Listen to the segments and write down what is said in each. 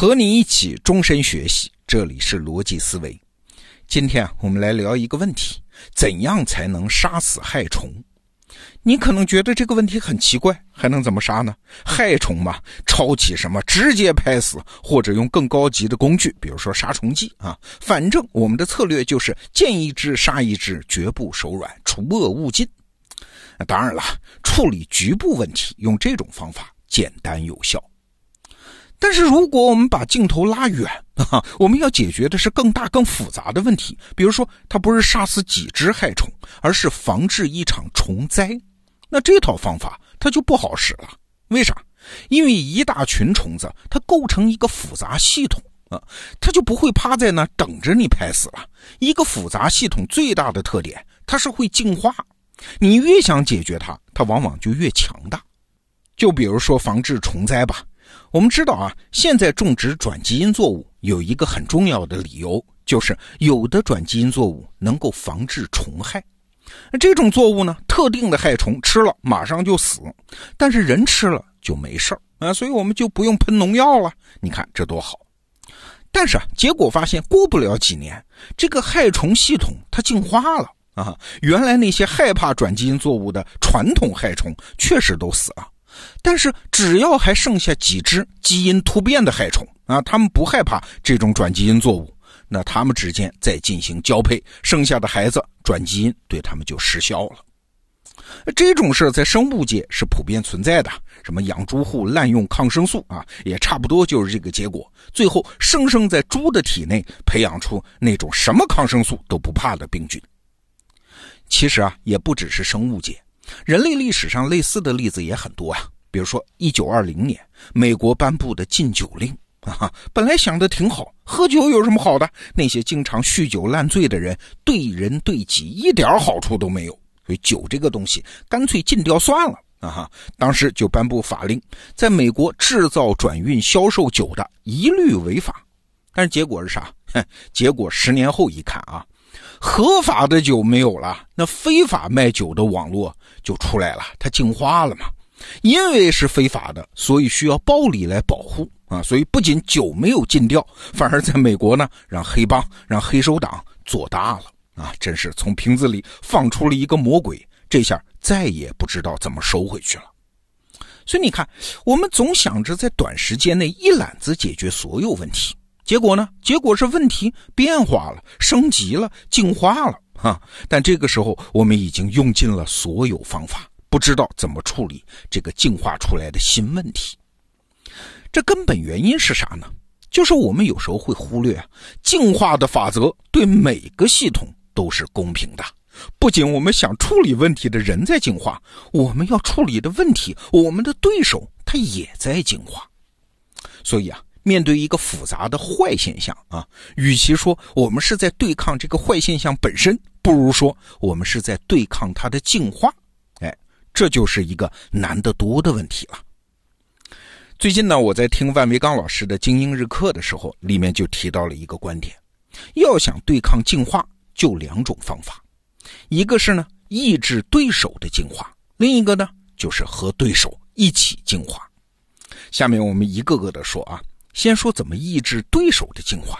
和你一起终身学习，这里是逻辑思维。今天啊，我们来聊一个问题：怎样才能杀死害虫？你可能觉得这个问题很奇怪，还能怎么杀呢？害虫嘛，抄起什么直接拍死，或者用更高级的工具，比如说杀虫剂啊。反正我们的策略就是见一只杀一只，绝不手软，除恶务尽。当然了，处理局部问题用这种方法简单有效。但是，如果我们把镜头拉远 啊，我们要解决的是更大、更复杂的问题。比如说，它不是杀死几只害虫，而是防治一场虫灾。那这套方法它就不好使了。为啥？因为一大群虫子，它构成一个复杂系统啊，它就不会趴在那等着你拍死了。一个复杂系统最大的特点，它是会进化。你越想解决它，它往往就越强大。就比如说防治虫灾吧。我们知道啊，现在种植转基因作物有一个很重要的理由，就是有的转基因作物能够防治虫害。这种作物呢，特定的害虫吃了马上就死，但是人吃了就没事儿啊，所以我们就不用喷农药了。你看这多好！但是啊，结果发现过不了几年，这个害虫系统它进化了啊，原来那些害怕转基因作物的传统害虫确实都死了。但是，只要还剩下几只基因突变的害虫啊，他们不害怕这种转基因作物，那他们之间再进行交配，剩下的孩子转基因对他们就失效了。这种事在生物界是普遍存在的，什么养猪户滥用抗生素啊，也差不多就是这个结果。最后，生生在猪的体内培养出那种什么抗生素都不怕的病菌。其实啊，也不只是生物界。人类历史上类似的例子也很多啊，比如说一九二零年，美国颁布的禁酒令啊，本来想的挺好，喝酒有什么好的？那些经常酗酒烂醉的人，对人对己一点好处都没有，所以酒这个东西干脆禁掉算了啊！哈，当时就颁布法令，在美国制造、转运、销售酒的一律违法。但是结果是啥？哼，结果十年后一看啊。合法的酒没有了，那非法卖酒的网络就出来了，它进化了嘛？因为是非法的，所以需要暴力来保护啊！所以不仅酒没有禁掉，反而在美国呢，让黑帮、让黑手党做大了啊！真是从瓶子里放出了一个魔鬼，这下再也不知道怎么收回去了。所以你看，我们总想着在短时间内一揽子解决所有问题。结果呢？结果是问题变化了，升级了，进化了，哈！但这个时候，我们已经用尽了所有方法，不知道怎么处理这个进化出来的新问题。这根本原因是啥呢？就是我们有时候会忽略啊，进化的法则对每个系统都是公平的。不仅我们想处理问题的人在进化，我们要处理的问题，我们的对手他也在进化。所以啊。面对一个复杂的坏现象啊，与其说我们是在对抗这个坏现象本身，不如说我们是在对抗它的进化。哎，这就是一个难得多的问题了。最近呢，我在听万维刚老师的精英日课的时候，里面就提到了一个观点：要想对抗进化，就两种方法，一个是呢抑制对手的进化，另一个呢就是和对手一起进化。下面我们一个个的说啊。先说怎么抑制对手的进化。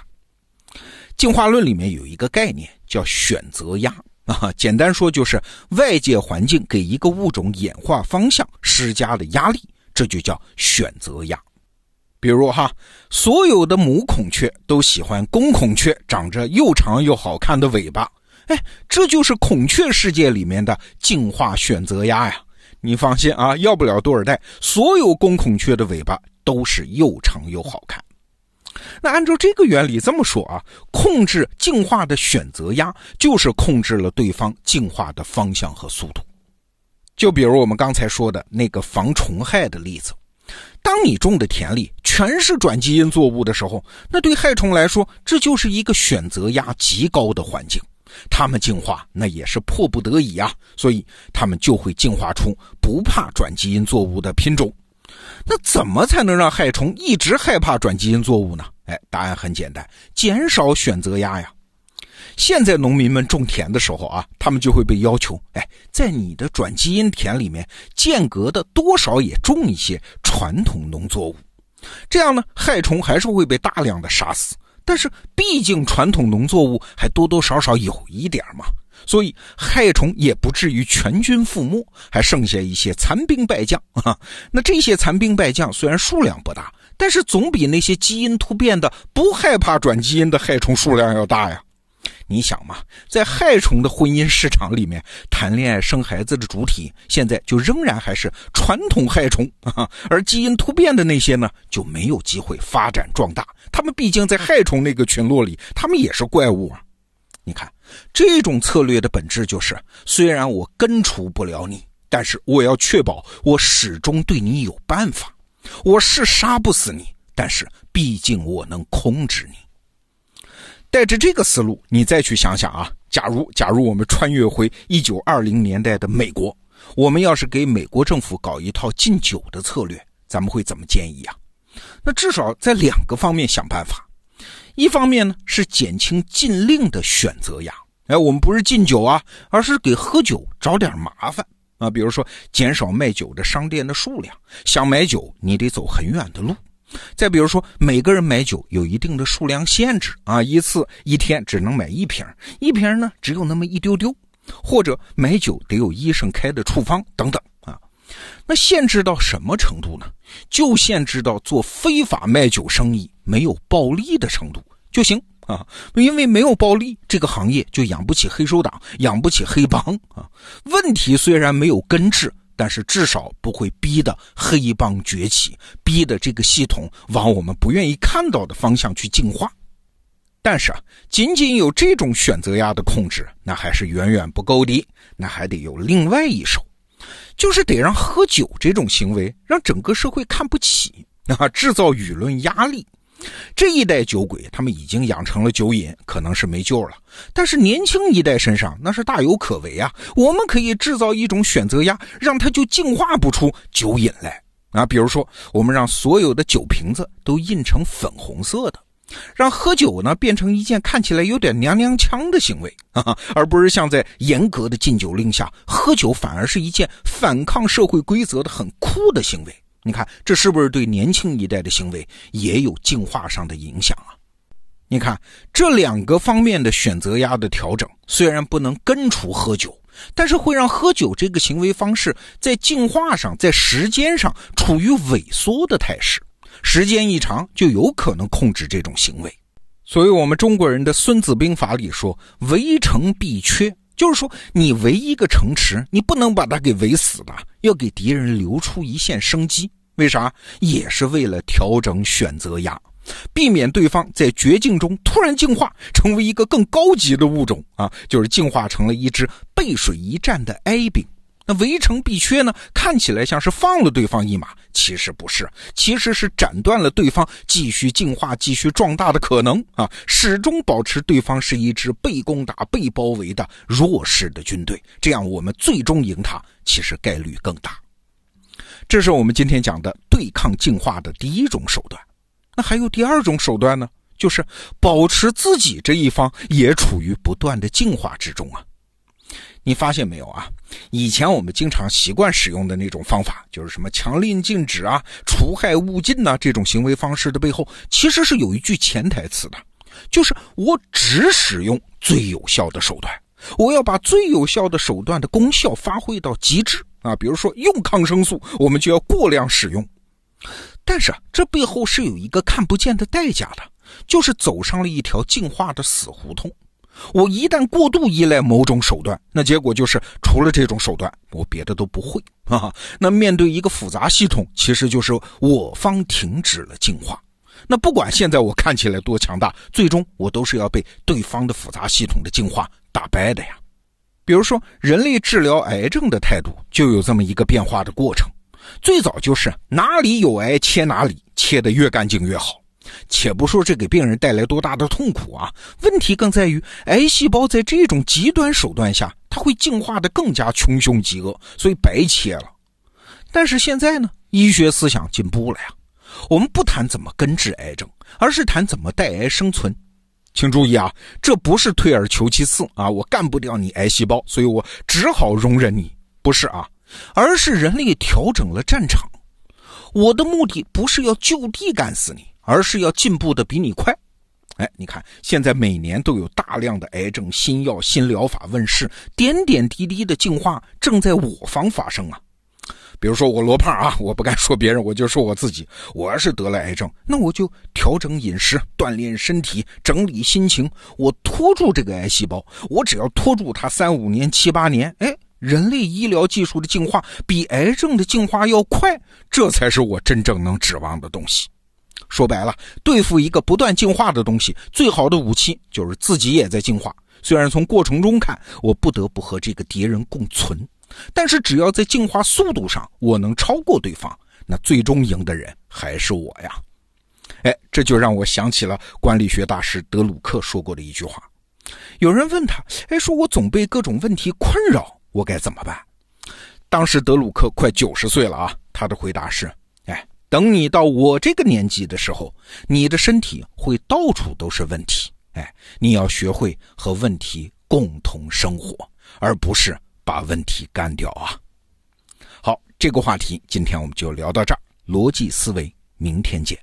进化论里面有一个概念叫选择压啊，简单说就是外界环境给一个物种演化方向施加的压力，这就叫选择压。比如哈，所有的母孔雀都喜欢公孔雀长着又长又好看的尾巴，哎，这就是孔雀世界里面的进化选择压呀。你放心啊，要不了多少代，所有公孔雀的尾巴。都是又长又好看。那按照这个原理这么说啊，控制进化的选择压，就是控制了对方进化的方向和速度。就比如我们刚才说的那个防虫害的例子，当你种的田里全是转基因作物的时候，那对害虫来说，这就是一个选择压极高的环境。它们进化那也是迫不得已啊，所以它们就会进化出不怕转基因作物的品种。那怎么才能让害虫一直害怕转基因作物呢？哎，答案很简单，减少选择压呀。现在农民们种田的时候啊，他们就会被要求，哎，在你的转基因田里面间隔的多少也种一些传统农作物。这样呢，害虫还是会被大量的杀死。但是毕竟传统农作物还多多少少有一点嘛，所以害虫也不至于全军覆没，还剩下一些残兵败将 啊。那这些残兵败将虽然数量不大，但是总比那些基因突变的不害怕转基因的害虫数量要大呀。你想嘛，在害虫的婚姻市场里面，谈恋爱生孩子的主体现在就仍然还是传统害虫啊，而基因突变的那些呢，就没有机会发展壮大。他们毕竟在害虫那个群落里，他们也是怪物啊。你看，这种策略的本质就是，虽然我根除不了你，但是我要确保我始终对你有办法。我是杀不死你，但是毕竟我能控制你。带着这个思路，你再去想想啊，假如假如我们穿越回一九二零年代的美国，我们要是给美国政府搞一套禁酒的策略，咱们会怎么建议啊？那至少在两个方面想办法，一方面呢是减轻禁令的选择呀，哎，我们不是禁酒啊，而是给喝酒找点麻烦啊，比如说减少卖酒的商店的数量，想买酒你得走很远的路。再比如说，每个人买酒有一定的数量限制啊，一次一天只能买一瓶，一瓶呢只有那么一丢丢，或者买酒得有医生开的处方等等啊。那限制到什么程度呢？就限制到做非法卖酒生意没有暴利的程度就行啊，因为没有暴利，这个行业就养不起黑手党，养不起黑帮啊。问题虽然没有根治。但是至少不会逼得黑帮崛起，逼得这个系统往我们不愿意看到的方向去进化。但是啊，仅仅有这种选择压的控制，那还是远远不够的。那还得有另外一手，就是得让喝酒这种行为让整个社会看不起，啊，制造舆论压力。这一代酒鬼，他们已经养成了酒瘾，可能是没救了。但是年轻一代身上那是大有可为啊！我们可以制造一种选择压，让他就净化不出酒瘾来啊！比如说，我们让所有的酒瓶子都印成粉红色的，让喝酒呢变成一件看起来有点娘娘腔的行为啊，而不是像在严格的禁酒令下，喝酒反而是一件反抗社会规则的很酷的行为。你看，这是不是对年轻一代的行为也有进化上的影响啊？你看这两个方面的选择压的调整，虽然不能根除喝酒，但是会让喝酒这个行为方式在进化上、在时间上处于萎缩的态势。时间一长，就有可能控制这种行为。所以，我们中国人的《孙子兵法》里说：“围城必缺。”就是说，你围一个城池，你不能把它给围死了，要给敌人留出一线生机。为啥？也是为了调整选择压，避免对方在绝境中突然进化成为一个更高级的物种啊，就是进化成了一只背水一战的哀兵。那围城必缺呢？看起来像是放了对方一马，其实不是，其实是斩断了对方继续进化、继续壮大的可能啊，始终保持对方是一支被攻打、被包围的弱势的军队，这样我们最终赢他，其实概率更大。这是我们今天讲的对抗进化的第一种手段，那还有第二种手段呢，就是保持自己这一方也处于不断的进化之中啊。你发现没有啊？以前我们经常习惯使用的那种方法，就是什么强令禁止啊、除害勿近呐，这种行为方式的背后，其实是有一句潜台词的，就是我只使用最有效的手段，我要把最有效的手段的功效发挥到极致。啊，比如说用抗生素，我们就要过量使用，但是啊，这背后是有一个看不见的代价的，就是走上了一条进化的死胡同。我一旦过度依赖某种手段，那结果就是除了这种手段，我别的都不会啊。那面对一个复杂系统，其实就是我方停止了进化。那不管现在我看起来多强大，最终我都是要被对方的复杂系统的进化打败的呀。比如说，人类治疗癌症的态度就有这么一个变化的过程。最早就是哪里有癌切哪里，切得越干净越好。且不说这给病人带来多大的痛苦啊，问题更在于癌细胞在这种极端手段下，它会进化的更加穷凶极恶，所以白切了。但是现在呢，医学思想进步了呀，我们不谈怎么根治癌症，而是谈怎么带癌生存。请注意啊，这不是退而求其次啊！我干不掉你癌细胞，所以我只好容忍你，不是啊，而是人类调整了战场。我的目的不是要就地干死你，而是要进步的比你快。哎，你看，现在每年都有大量的癌症新药、新疗法问世，点点滴滴的进化正在我方发生啊。比如说我罗胖啊，我不敢说别人，我就说我自己。我要是得了癌症，那我就调整饮食、锻炼身体、整理心情，我拖住这个癌细胞。我只要拖住它三五年、七八年，哎，人类医疗技术的进化比癌症的进化要快，这才是我真正能指望的东西。说白了，对付一个不断进化的东西，最好的武器就是自己也在进化。虽然从过程中看，我不得不和这个敌人共存。但是只要在进化速度上我能超过对方，那最终赢的人还是我呀！哎，这就让我想起了管理学大师德鲁克说过的一句话。有人问他：“哎，说我总被各种问题困扰，我该怎么办？”当时德鲁克快九十岁了啊，他的回答是：“哎，等你到我这个年纪的时候，你的身体会到处都是问题。哎，你要学会和问题共同生活，而不是。”把问题干掉啊。好这个话题今天我们就聊到这儿逻辑思维明天见。